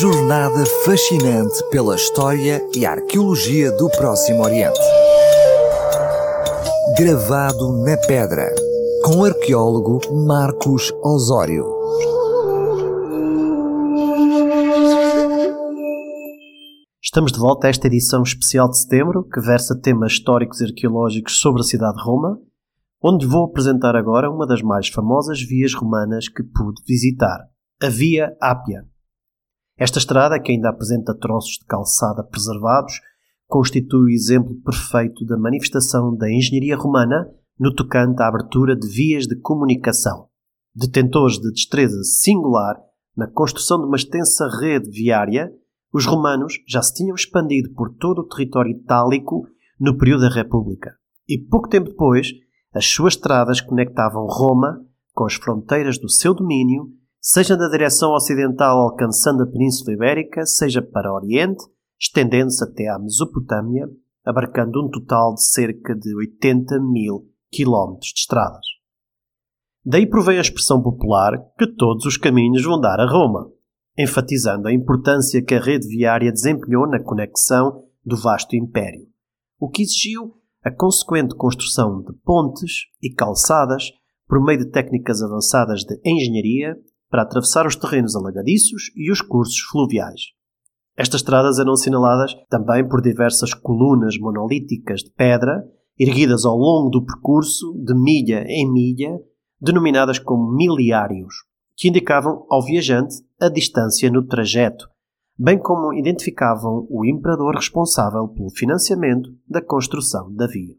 jornada fascinante pela história e arqueologia do Próximo Oriente. Gravado na pedra, com o arqueólogo Marcos Osório. Estamos de volta a esta edição especial de setembro, que versa temas históricos e arqueológicos sobre a cidade de Roma, onde vou apresentar agora uma das mais famosas vias romanas que pude visitar, a Via Ápia. Esta estrada, que ainda apresenta troços de calçada preservados, constitui o exemplo perfeito da manifestação da engenharia romana no tocante à abertura de vias de comunicação. Detentores de destreza singular na construção de uma extensa rede viária, os romanos já se tinham expandido por todo o território itálico no período da República. E pouco tempo depois, as suas estradas conectavam Roma com as fronteiras do seu domínio seja na direção ocidental alcançando a Península Ibérica, seja para o Oriente, estendendo-se até à Mesopotâmia, abarcando um total de cerca de 80 mil quilómetros de estradas. Daí provém a expressão popular que todos os caminhos vão dar a Roma, enfatizando a importância que a rede viária desempenhou na conexão do vasto império, o que exigiu a consequente construção de pontes e calçadas por meio de técnicas avançadas de engenharia para atravessar os terrenos alagadiços e os cursos fluviais. Estas estradas eram assinaladas também por diversas colunas monolíticas de pedra, erguidas ao longo do percurso, de milha em milha, denominadas como miliários, que indicavam ao viajante a distância no trajeto, bem como identificavam o imperador responsável pelo financiamento da construção da via.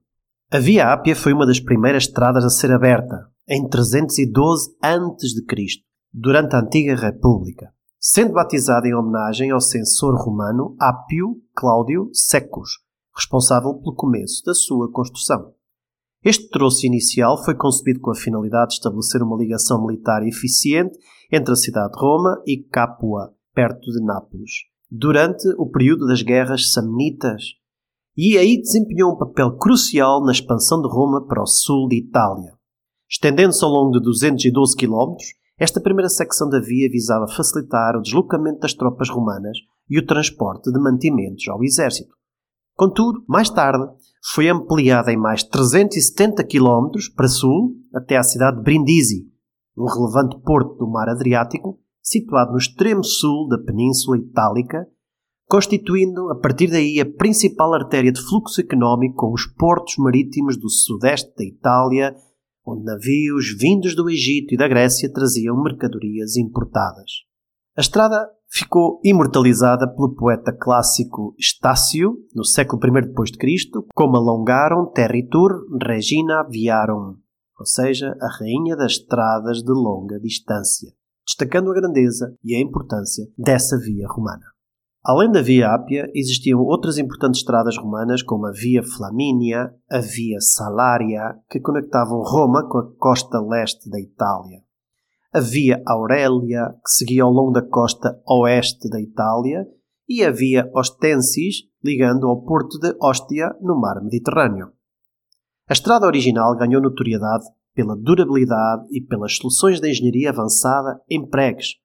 A Via Ápia foi uma das primeiras estradas a ser aberta, em 312 a.C., durante a antiga República, sendo batizado em homenagem ao censor romano Apio Cláudio Secus, responsável pelo começo da sua construção. Este troço inicial foi concebido com a finalidade de estabelecer uma ligação militar eficiente entre a cidade de Roma e Capua, perto de Nápoles, durante o período das guerras samnitas, e aí desempenhou um papel crucial na expansão de Roma para o sul de Itália. Estendendo-se ao longo de 212 km, esta primeira secção da via visava facilitar o deslocamento das tropas romanas e o transporte de mantimentos ao exército. Contudo, mais tarde, foi ampliada em mais 370 km para sul até à cidade de Brindisi, um relevante porto do mar Adriático situado no extremo sul da Península Itálica, constituindo a partir daí a principal artéria de fluxo económico com os portos marítimos do sudeste da Itália onde navios vindos do Egito e da Grécia traziam mercadorias importadas. A estrada ficou imortalizada pelo poeta clássico Estácio, no século I d.C., como alongaram territur regina viarum, ou seja, a rainha das estradas de longa distância, destacando a grandeza e a importância dessa via romana. Além da Via Ápia, existiam outras importantes estradas romanas, como a Via Flamínia, a Via Salaria, que conectavam Roma com a costa leste da Itália. A Via Aurélia, que seguia ao longo da costa oeste da Itália, e a Via Ostensis, ligando ao porto de Ostia, no mar Mediterrâneo. A estrada original ganhou notoriedade pela durabilidade e pelas soluções de engenharia avançada empregues.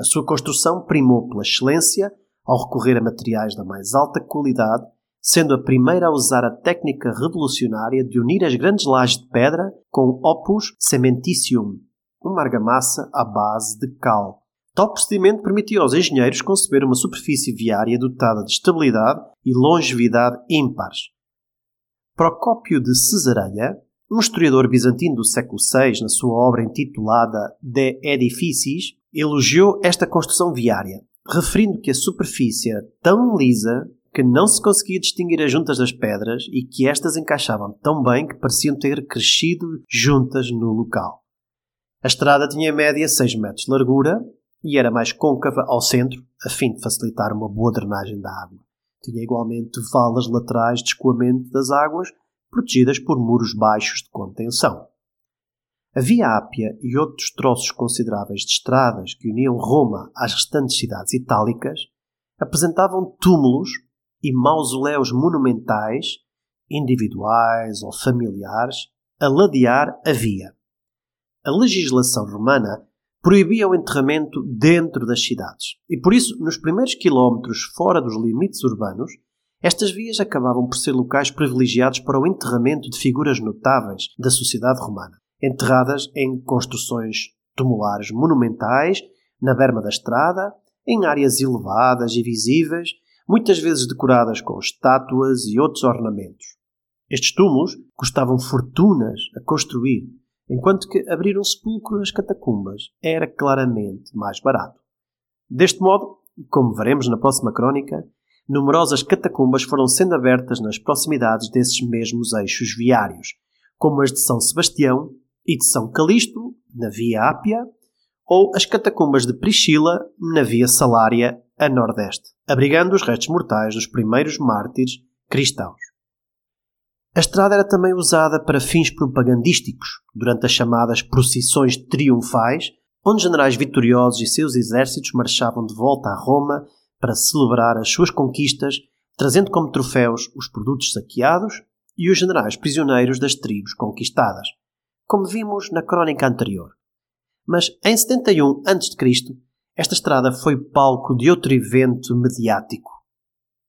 A sua construção primou pela excelência ao recorrer a materiais da mais alta qualidade, sendo a primeira a usar a técnica revolucionária de unir as grandes lajes de pedra com opus cementicium, uma argamassa à base de cal. Tal procedimento permitiu aos engenheiros conceber uma superfície viária dotada de estabilidade e longevidade ímpares. Procópio de Cesareia, um historiador bizantino do século VI, na sua obra intitulada De Edificis, elogiou esta construção viária, referindo que a superfície era tão lisa que não se conseguia distinguir as juntas das pedras e que estas encaixavam tão bem que pareciam ter crescido juntas no local. A estrada tinha em média 6 metros de largura e era mais côncava ao centro, a fim de facilitar uma boa drenagem da água. Tinha igualmente valas laterais de escoamento das águas, protegidas por muros baixos de contenção. A Via Ápia e outros troços consideráveis de estradas que uniam Roma às restantes cidades itálicas apresentavam túmulos e mausoléus monumentais, individuais ou familiares, a ladear a via. A legislação romana proibia o enterramento dentro das cidades. E por isso, nos primeiros quilómetros fora dos limites urbanos, estas vias acabavam por ser locais privilegiados para o enterramento de figuras notáveis da sociedade romana, enterradas em construções tumulares monumentais, na berma da estrada, em áreas elevadas e visíveis, muitas vezes decoradas com estátuas e outros ornamentos. Estes túmulos custavam fortunas a construir, enquanto que abrir um sepulcro nas catacumbas era claramente mais barato. Deste modo, como veremos na próxima crónica, numerosas catacumbas foram sendo abertas nas proximidades desses mesmos eixos viários, como as de São Sebastião e de São Calixto, na Via Ápia, ou as catacumbas de Priscila, na Via Salária, a nordeste, abrigando os restos mortais dos primeiros mártires cristãos. A estrada era também usada para fins propagandísticos, durante as chamadas procissões triunfais, onde generais vitoriosos e seus exércitos marchavam de volta a Roma para celebrar as suas conquistas, trazendo como troféus os produtos saqueados e os generais prisioneiros das tribos conquistadas, como vimos na crónica anterior. Mas em 71 a.C., esta estrada foi palco de outro evento mediático.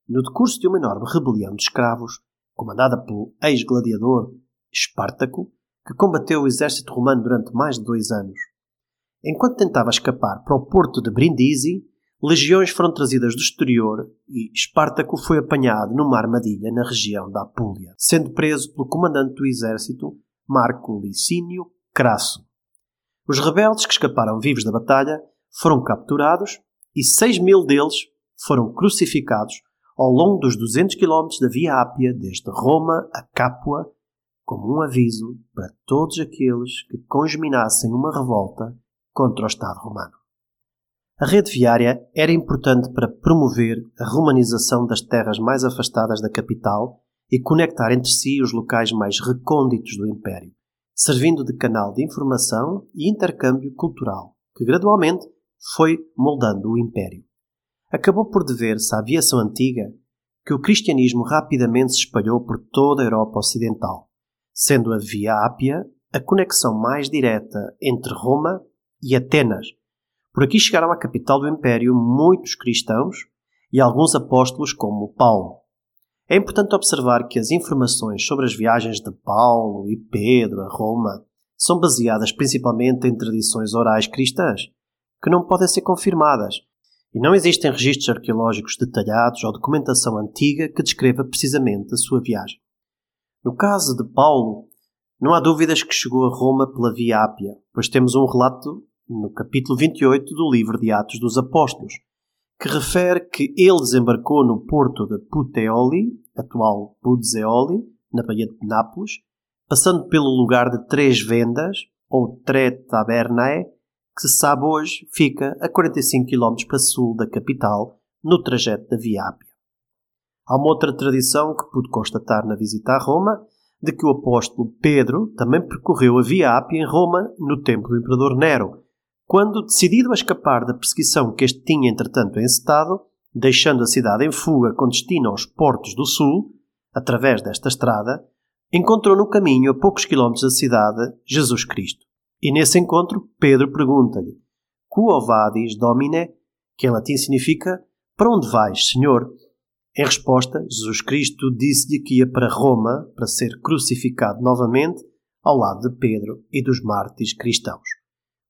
No decurso de uma enorme rebelião de escravos, comandada pelo ex-gladiador Espartaco, que combateu o exército romano durante mais de dois anos. Enquanto tentava escapar para o porto de Brindisi, legiões foram trazidas do exterior e Espartaco foi apanhado numa armadilha na região da Apulia, sendo preso pelo comandante do exército, Marco Licínio Crasso. Os rebeldes que escaparam vivos da batalha foram capturados e 6 mil deles foram crucificados ao longo dos 200 km da Via Ápia, desde Roma a Capua, como um aviso para todos aqueles que congeminassem uma revolta contra o Estado romano. A rede viária era importante para promover a romanização das terras mais afastadas da capital e conectar entre si os locais mais recônditos do Império, servindo de canal de informação e intercâmbio cultural, que gradualmente foi moldando o Império. Acabou por dever-se à aviação antiga que o cristianismo rapidamente se espalhou por toda a Europa Ocidental, sendo a Via Ápia a conexão mais direta entre Roma e Atenas. Por aqui chegaram à capital do Império muitos cristãos e alguns apóstolos como Paulo. É importante observar que as informações sobre as viagens de Paulo e Pedro a Roma são baseadas principalmente em tradições orais cristãs, que não podem ser confirmadas, e não existem registros arqueológicos detalhados ou documentação antiga que descreva precisamente a sua viagem. No caso de Paulo, não há dúvidas que chegou a Roma pela Via Ápia, pois temos um relato no capítulo 28 do livro de Atos dos Apóstolos, que refere que ele desembarcou no porto de Puteoli, atual Puzeoli, na Baía de Nápoles, passando pelo lugar de Três Vendas, ou Tre Tabernae, que se sabe hoje fica a 45 km para sul da capital, no trajeto da Via Ápia. Há uma outra tradição que pude constatar na visita a Roma, de que o apóstolo Pedro também percorreu a Via Ápia em Roma no tempo do imperador Nero, quando, decidido a escapar da perseguição que este tinha entretanto encetado, deixando a cidade em fuga com destino aos portos do sul, através desta estrada, encontrou no caminho, a poucos quilómetros da cidade, Jesus Cristo. E nesse encontro, Pedro pergunta-lhe: Quo vadis, Domine? Que em latim significa: Para onde vais, Senhor? Em resposta, Jesus Cristo disse-lhe que ia para Roma para ser crucificado novamente ao lado de Pedro e dos mártires cristãos.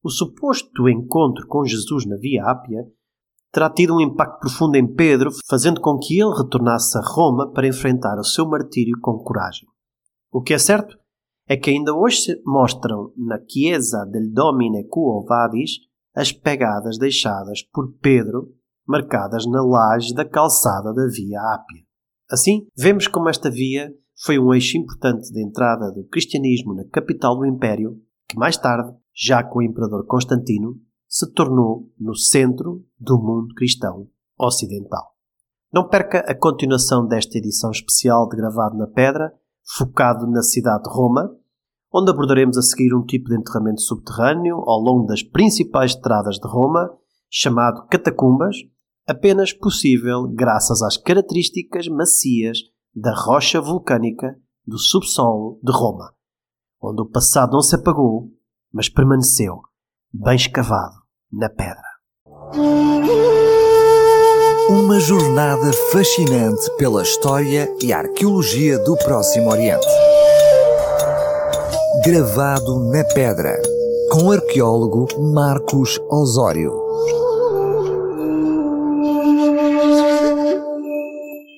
O suposto encontro com Jesus na Via Ápia terá tido um impacto profundo em Pedro, fazendo com que ele retornasse a Roma para enfrentar o seu martírio com coragem. O que é certo é que ainda hoje se mostram na Chiesa del Domine Quo Vadis as pegadas deixadas por Pedro marcadas na laje da calçada da Via Ápia. Assim, vemos como esta via foi um eixo importante de entrada do cristianismo na capital do Império, que mais tarde, já com o imperador Constantino, se tornou no centro do mundo cristão ocidental. Não perca a continuação desta edição especial de Gravado na Pedra, focado na cidade de Roma, onde abordaremos a seguir um tipo de enterramento subterrâneo ao longo das principais estradas de Roma, chamado catacumbas, apenas possível graças às características macias da rocha vulcânica do subsolo de Roma, onde o passado não se apagou, mas permaneceu, bem escavado na pedra. Uma jornada fascinante pela história e arqueologia do Próximo Oriente. Gravado na pedra, com o arqueólogo Marcos Osório.